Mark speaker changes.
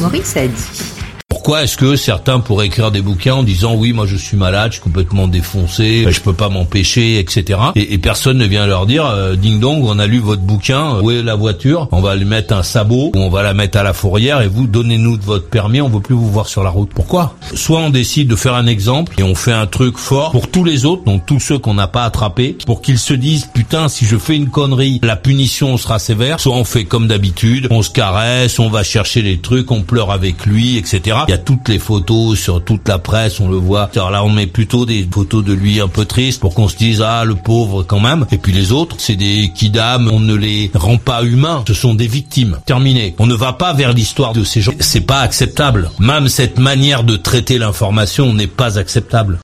Speaker 1: Maurice a dit.
Speaker 2: Pourquoi est-ce que certains pourraient écrire des bouquins en disant oui moi je suis malade, je suis complètement défoncé, je peux pas m'empêcher, etc. Et, personne ne vient leur dire euh, ding dong on a lu votre bouquin, où est la voiture? On va lui mettre un sabot ou on va la mettre à la fourrière et vous donnez-nous votre permis, on veut plus vous voir sur la route. Pourquoi? Soit on décide de faire un exemple et on fait un truc fort pour tous les autres, donc tous ceux qu'on n'a pas attrapés, pour qu'ils se disent putain si je fais une connerie, la punition sera sévère. Soit on fait comme d'habitude, on se caresse, on va chercher les trucs, on pleure avec lui, etc. Il y a toutes les photos sur toute la presse, on le voit. Alors là, on met plutôt des photos de lui un peu triste pour qu'on se dise ah le pauvre quand même. Et puis les autres, c'est des kidam, on ne les rend pas humains. Ce sont des victimes. Terminé. On ne va pas vers l'histoire de ces gens. C'est pas acceptable. Même cette manière de traiter l'information n'est pas acceptable.